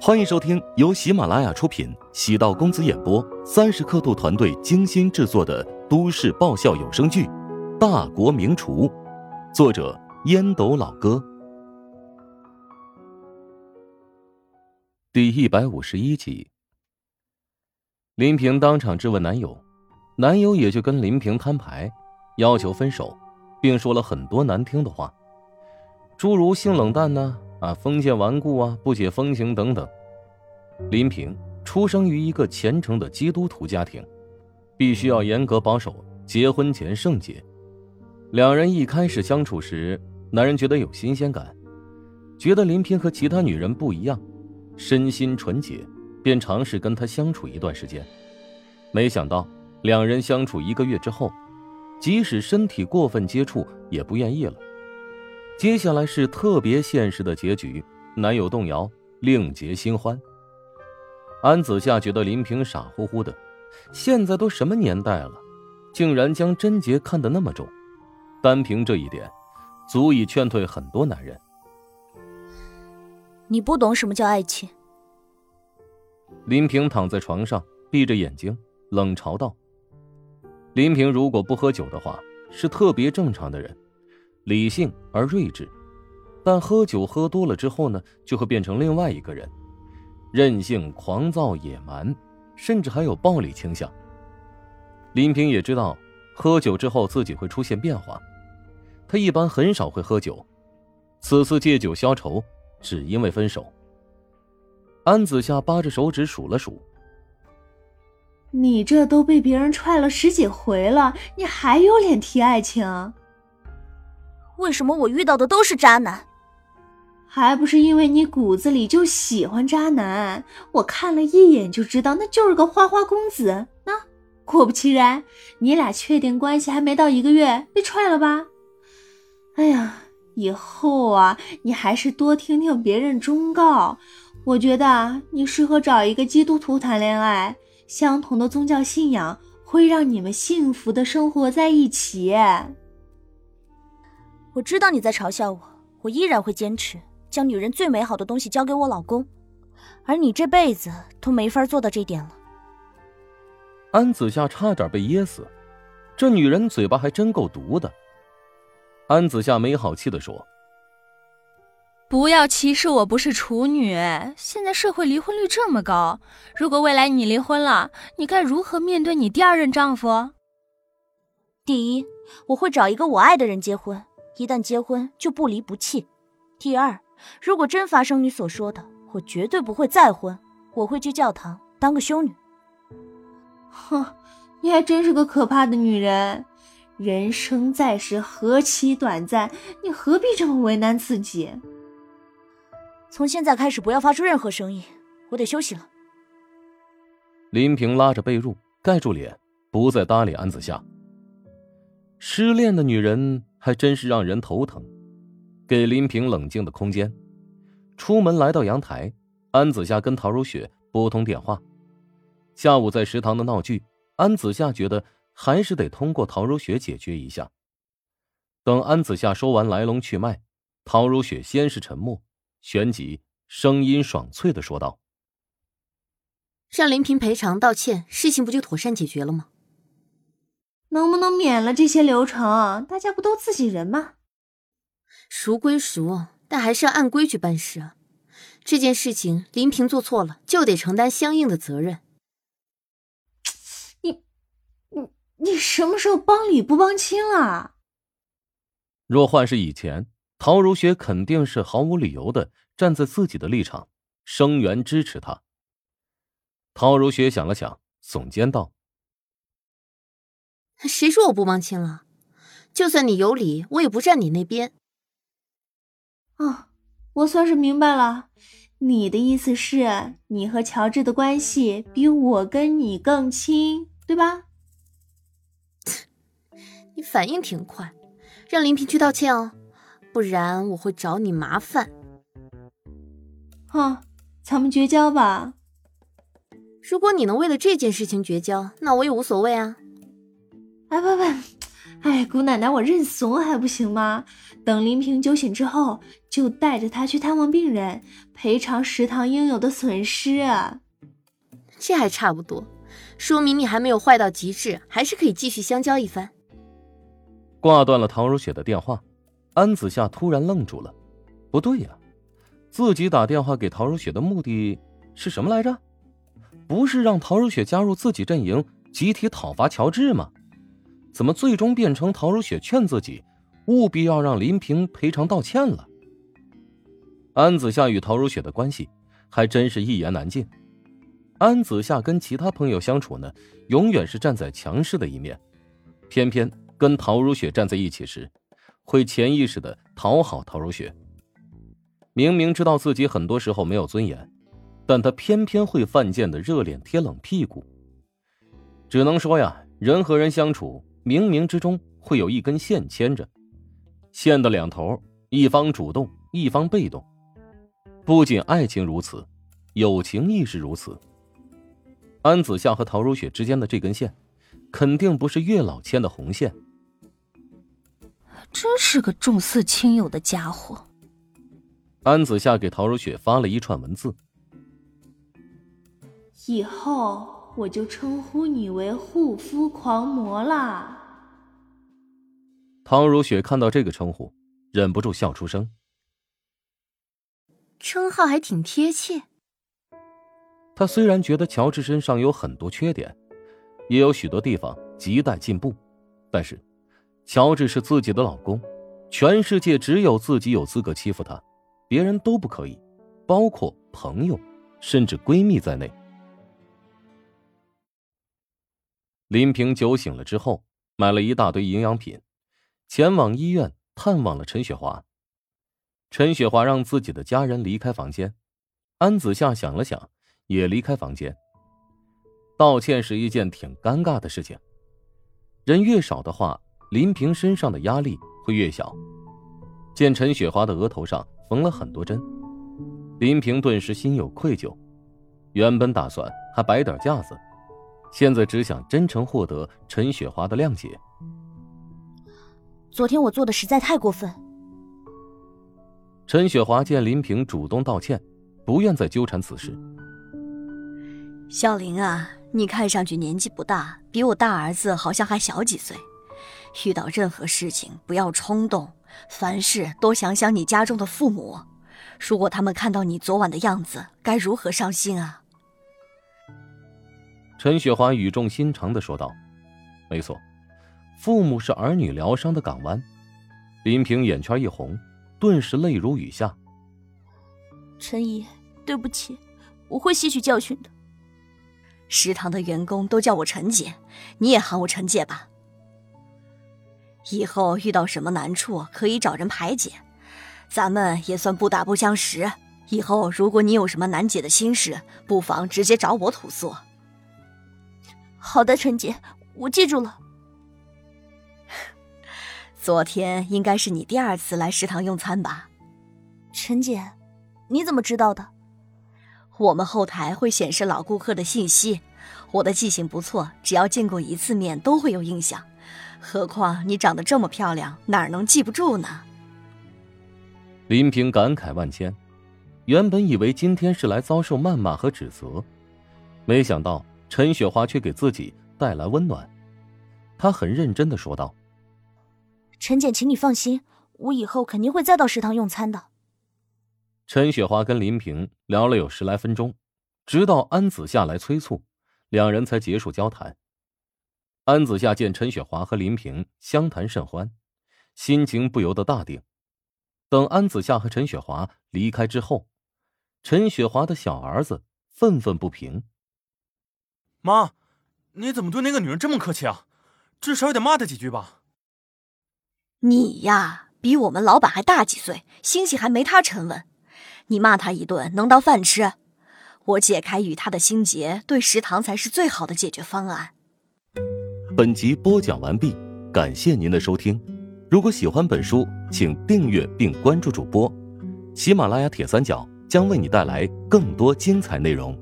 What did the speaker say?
欢迎收听由喜马拉雅出品、喜道公子演播、三十刻度团队精心制作的都市爆笑有声剧《大国名厨》，作者烟斗老哥，第一百五十一集。林平当场质问男友，男友也就跟林平摊牌，要求分手，并说了很多难听的话，诸如性冷淡呢。啊封建顽固啊，不解风情等等。林平出生于一个虔诚的基督徒家庭，必须要严格保守结婚前圣洁。两人一开始相处时，男人觉得有新鲜感，觉得林平和其他女人不一样，身心纯洁，便尝试跟她相处一段时间。没想到两人相处一个月之后，即使身体过分接触，也不愿意了。接下来是特别现实的结局，男友动摇，另结新欢。安子夏觉得林平傻乎乎的，现在都什么年代了，竟然将贞洁看得那么重，单凭这一点，足以劝退很多男人。你不懂什么叫爱情。林平躺在床上，闭着眼睛，冷嘲道：“林平如果不喝酒的话，是特别正常的人。”理性而睿智，但喝酒喝多了之后呢，就会变成另外一个人，任性、狂躁、野蛮，甚至还有暴力倾向。林平也知道，喝酒之后自己会出现变化，他一般很少会喝酒，此次借酒消愁，只因为分手。安子夏扒着手指数了数：“你这都被别人踹了十几回了，你还有脸提爱情？”为什么我遇到的都是渣男？还不是因为你骨子里就喜欢渣男？我看了一眼就知道，那就是个花花公子。那果不其然，你俩确定关系还没到一个月，被踹了吧？哎呀，以后啊，你还是多听听别人忠告。我觉得你适合找一个基督徒谈恋爱，相同的宗教信仰会让你们幸福的生活在一起。我知道你在嘲笑我，我依然会坚持将女人最美好的东西交给我老公，而你这辈子都没法做到这点了。安子夏差点被噎死，这女人嘴巴还真够毒的。安子夏没好气的说：“不要歧视我不是处女，现在社会离婚率这么高，如果未来你离婚了，你该如何面对你第二任丈夫？第一，我会找一个我爱的人结婚。”一旦结婚就不离不弃。第二，如果真发生你所说的，我绝对不会再婚，我会去教堂当个修女。哼，你还真是个可怕的女人。人生在世何其短暂，你何必这么为难自己？从现在开始，不要发出任何声音，我得休息了。林平拉着被褥盖住脸，不再搭理安子夏。失恋的女人。还真是让人头疼，给林平冷静的空间。出门来到阳台，安子夏跟陶如雪拨通电话。下午在食堂的闹剧，安子夏觉得还是得通过陶如雪解决一下。等安子夏说完来龙去脉，陶如雪先是沉默，旋即声音爽脆的说道：“让林平赔偿道歉，事情不就妥善解决了吗？”能不能免了这些流程？大家不都自己人吗？熟归熟，但还是要按规矩办事啊。这件事情林平做错了，就得承担相应的责任。你、你、你什么时候帮理不帮亲了？若换是以前，陶如雪肯定是毫无理由的站在自己的立场，声援支持他。陶如雪想了想，耸肩道。谁说我不帮亲了？就算你有理，我也不站你那边。哦，我算是明白了，你的意思是你和乔治的关系比我跟你更亲，对吧？你反应挺快，让林平去道歉哦，不然我会找你麻烦。哼，咱们绝交吧。如果你能为了这件事情绝交，那我也无所谓啊。哎，不不，哎，姑奶奶，我认怂还不行吗？等林平酒醒之后，就带着他去探望病人，赔偿食堂应有的损失。啊这还差不多，说明你还没有坏到极致，还是可以继续相交一番。挂断了陶如雪的电话，安子夏突然愣住了。不对呀，自己打电话给陶如雪的目的是什么来着？不是让陶如雪加入自己阵营，集体讨伐乔治吗？怎么最终变成陶如雪劝自己务必要让林平赔偿道歉了？安子夏与陶如雪的关系还真是一言难尽。安子夏跟其他朋友相处呢，永远是站在强势的一面，偏偏跟陶如雪站在一起时，会潜意识的讨好陶如雪。明明知道自己很多时候没有尊严，但他偏偏会犯贱的热脸贴冷屁股。只能说呀，人和人相处。冥冥之中会有一根线牵着，线的两头，一方主动，一方被动。不仅爱情如此，友情亦是如此。安子夏和陶如雪之间的这根线，肯定不是月老牵的红线。真是个重色轻友的家伙。安子夏给陶如雪发了一串文字：以后。我就称呼你为护肤狂魔啦。唐如雪看到这个称呼，忍不住笑出声。称号还挺贴切。她虽然觉得乔治身上有很多缺点，也有许多地方亟待进步，但是，乔治是自己的老公，全世界只有自己有资格欺负他，别人都不可以，包括朋友，甚至闺蜜在内。林平酒醒了之后，买了一大堆营养品，前往医院探望了陈雪华。陈雪华让自己的家人离开房间，安子夏想了想，也离开房间。道歉是一件挺尴尬的事情，人越少的话，林平身上的压力会越小。见陈雪华的额头上缝了很多针，林平顿时心有愧疚，原本打算还摆点架子。现在只想真诚获得陈雪华的谅解。昨天我做的实在太过分。陈雪华见林平主动道歉，不愿再纠缠此事。小林啊，你看上去年纪不大，比我大儿子好像还小几岁。遇到任何事情不要冲动，凡事多想想你家中的父母，如果他们看到你昨晚的样子，该如何伤心啊！陈雪华语重心长的说道：“没错，父母是儿女疗伤的港湾。”林平眼圈一红，顿时泪如雨下。陈姨，对不起，我会吸取教训的。食堂的员工都叫我陈姐，你也喊我陈姐吧。以后遇到什么难处可以找人排解，咱们也算不打不相识。以后如果你有什么难解的心事，不妨直接找我吐诉。好的，陈姐，我记住了。昨天应该是你第二次来食堂用餐吧？陈姐，你怎么知道的？我们后台会显示老顾客的信息，我的记性不错，只要见过一次面都会有印象。何况你长得这么漂亮，哪能记不住呢？林平感慨万千，原本以为今天是来遭受谩骂和指责，没想到。陈雪华却给自己带来温暖，她很认真的说道：“陈姐，请你放心，我以后肯定会再到食堂用餐的。”陈雪华跟林平聊了有十来分钟，直到安子夏来催促，两人才结束交谈。安子夏见陈雪华和林平相谈甚欢，心情不由得大定。等安子夏和陈雪华离开之后，陈雪华的小儿子愤愤不平。妈，你怎么对那个女人这么客气啊？至少也得骂她几句吧。你呀，比我们老板还大几岁，心性还没他沉稳。你骂她一顿能当饭吃？我解开与他的心结，对食堂才是最好的解决方案。本集播讲完毕，感谢您的收听。如果喜欢本书，请订阅并关注主播。喜马拉雅铁三角将为你带来更多精彩内容。